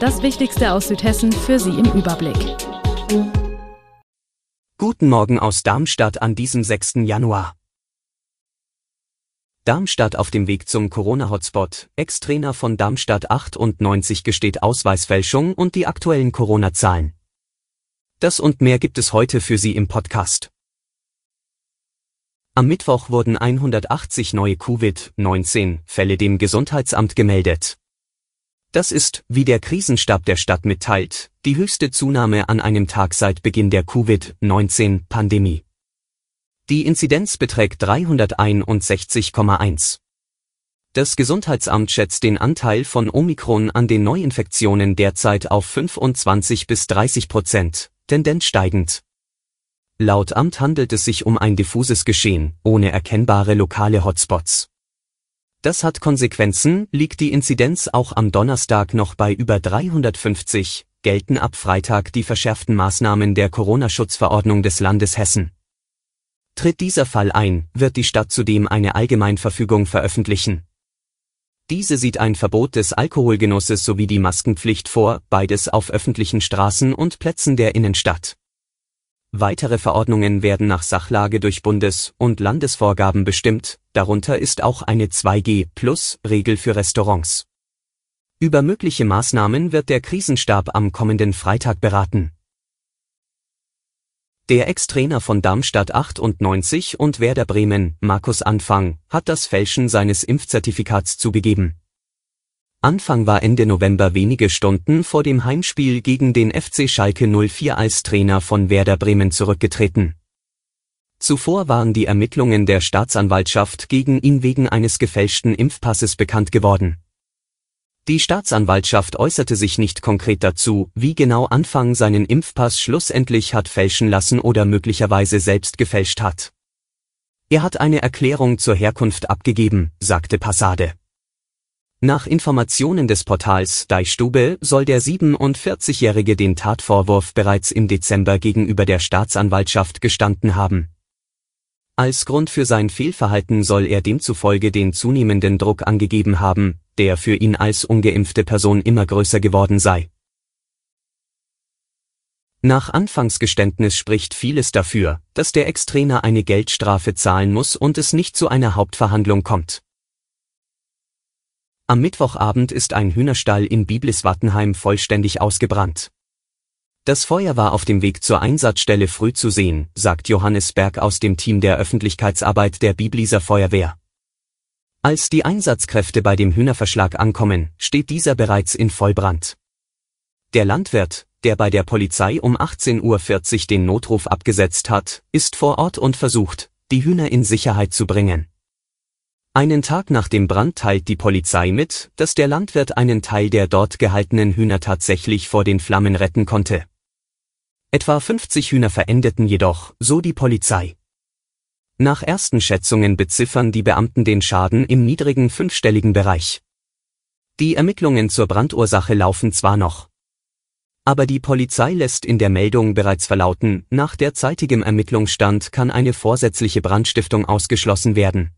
Das Wichtigste aus Südhessen für Sie im Überblick. Guten Morgen aus Darmstadt an diesem 6. Januar. Darmstadt auf dem Weg zum Corona-Hotspot. Ex-Trainer von Darmstadt 98 gesteht Ausweisfälschung und die aktuellen Corona-Zahlen. Das und mehr gibt es heute für Sie im Podcast. Am Mittwoch wurden 180 neue Covid-19-Fälle dem Gesundheitsamt gemeldet. Das ist, wie der Krisenstab der Stadt mitteilt, die höchste Zunahme an einem Tag seit Beginn der Covid-19-Pandemie. Die Inzidenz beträgt 361,1. Das Gesundheitsamt schätzt den Anteil von Omikron an den Neuinfektionen derzeit auf 25 bis 30 Prozent, Tendenz steigend. Laut Amt handelt es sich um ein diffuses Geschehen, ohne erkennbare lokale Hotspots. Das hat Konsequenzen, liegt die Inzidenz auch am Donnerstag noch bei über 350, gelten ab Freitag die verschärften Maßnahmen der Corona-Schutzverordnung des Landes Hessen. Tritt dieser Fall ein, wird die Stadt zudem eine Allgemeinverfügung veröffentlichen. Diese sieht ein Verbot des Alkoholgenusses sowie die Maskenpflicht vor, beides auf öffentlichen Straßen und Plätzen der Innenstadt. Weitere Verordnungen werden nach Sachlage durch Bundes- und Landesvorgaben bestimmt, darunter ist auch eine 2G-Plus-Regel für Restaurants. Über mögliche Maßnahmen wird der Krisenstab am kommenden Freitag beraten. Der Ex-Trainer von Darmstadt 98 und Werder Bremen, Markus Anfang, hat das Fälschen seines Impfzertifikats zugegeben. Anfang war Ende November wenige Stunden vor dem Heimspiel gegen den FC Schalke 04 als Trainer von Werder Bremen zurückgetreten. Zuvor waren die Ermittlungen der Staatsanwaltschaft gegen ihn wegen eines gefälschten Impfpasses bekannt geworden. Die Staatsanwaltschaft äußerte sich nicht konkret dazu, wie genau Anfang seinen Impfpass schlussendlich hat fälschen lassen oder möglicherweise selbst gefälscht hat. Er hat eine Erklärung zur Herkunft abgegeben, sagte Passade. Nach Informationen des Portals Deichstube soll der 47-Jährige den Tatvorwurf bereits im Dezember gegenüber der Staatsanwaltschaft gestanden haben. Als Grund für sein Fehlverhalten soll er demzufolge den zunehmenden Druck angegeben haben, der für ihn als ungeimpfte Person immer größer geworden sei. Nach Anfangsgeständnis spricht vieles dafür, dass der Ex-Trainer eine Geldstrafe zahlen muss und es nicht zu einer Hauptverhandlung kommt. Am Mittwochabend ist ein Hühnerstall in Biblis-Wattenheim vollständig ausgebrannt. Das Feuer war auf dem Weg zur Einsatzstelle früh zu sehen, sagt Johannes Berg aus dem Team der Öffentlichkeitsarbeit der Bibliser Feuerwehr. Als die Einsatzkräfte bei dem Hühnerverschlag ankommen, steht dieser bereits in Vollbrand. Der Landwirt, der bei der Polizei um 18.40 Uhr den Notruf abgesetzt hat, ist vor Ort und versucht, die Hühner in Sicherheit zu bringen. Einen Tag nach dem Brand teilt die Polizei mit, dass der Landwirt einen Teil der dort gehaltenen Hühner tatsächlich vor den Flammen retten konnte. Etwa 50 Hühner verendeten jedoch, so die Polizei. Nach ersten Schätzungen beziffern die Beamten den Schaden im niedrigen fünfstelligen Bereich. Die Ermittlungen zur Brandursache laufen zwar noch. Aber die Polizei lässt in der Meldung bereits verlauten, nach derzeitigem Ermittlungsstand kann eine vorsätzliche Brandstiftung ausgeschlossen werden.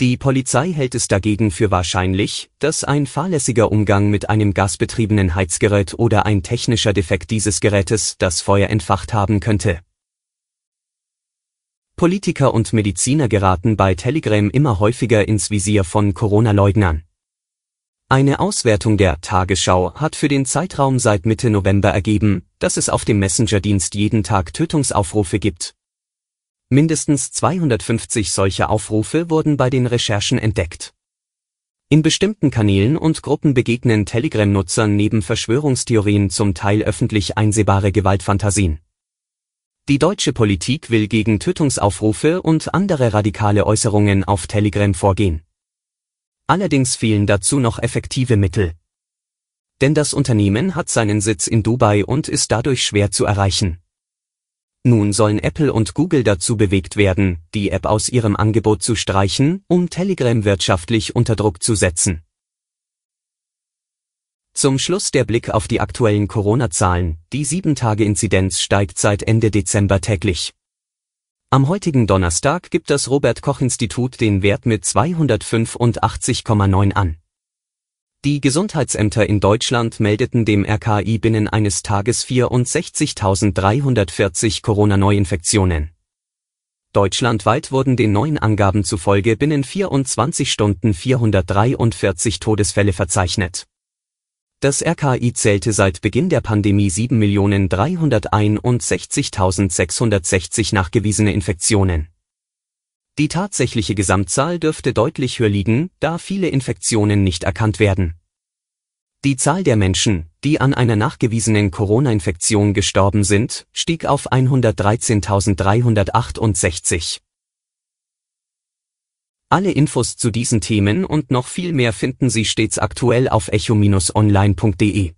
Die Polizei hält es dagegen für wahrscheinlich, dass ein fahrlässiger Umgang mit einem gasbetriebenen Heizgerät oder ein technischer Defekt dieses Gerätes das Feuer entfacht haben könnte. Politiker und Mediziner geraten bei Telegram immer häufiger ins Visier von Corona-Leugnern. Eine Auswertung der Tagesschau hat für den Zeitraum seit Mitte November ergeben, dass es auf dem Messenger-Dienst jeden Tag Tötungsaufrufe gibt. Mindestens 250 solcher Aufrufe wurden bei den Recherchen entdeckt. In bestimmten Kanälen und Gruppen begegnen Telegram-Nutzern neben Verschwörungstheorien zum Teil öffentlich einsehbare Gewaltfantasien. Die deutsche Politik will gegen Tötungsaufrufe und andere radikale Äußerungen auf Telegram vorgehen. Allerdings fehlen dazu noch effektive Mittel. Denn das Unternehmen hat seinen Sitz in Dubai und ist dadurch schwer zu erreichen. Nun sollen Apple und Google dazu bewegt werden, die App aus ihrem Angebot zu streichen, um Telegram wirtschaftlich unter Druck zu setzen. Zum Schluss der Blick auf die aktuellen Corona-Zahlen. Die 7-Tage-Inzidenz steigt seit Ende Dezember täglich. Am heutigen Donnerstag gibt das Robert Koch Institut den Wert mit 285,9 an. Die Gesundheitsämter in Deutschland meldeten dem RKI binnen eines Tages 64.340 Corona-Neuinfektionen. Deutschlandweit wurden den neuen Angaben zufolge binnen 24 Stunden 443 Todesfälle verzeichnet. Das RKI zählte seit Beginn der Pandemie 7.361.660 nachgewiesene Infektionen. Die tatsächliche Gesamtzahl dürfte deutlich höher liegen, da viele Infektionen nicht erkannt werden. Die Zahl der Menschen, die an einer nachgewiesenen Corona-Infektion gestorben sind, stieg auf 113.368. Alle Infos zu diesen Themen und noch viel mehr finden Sie stets aktuell auf echo-online.de.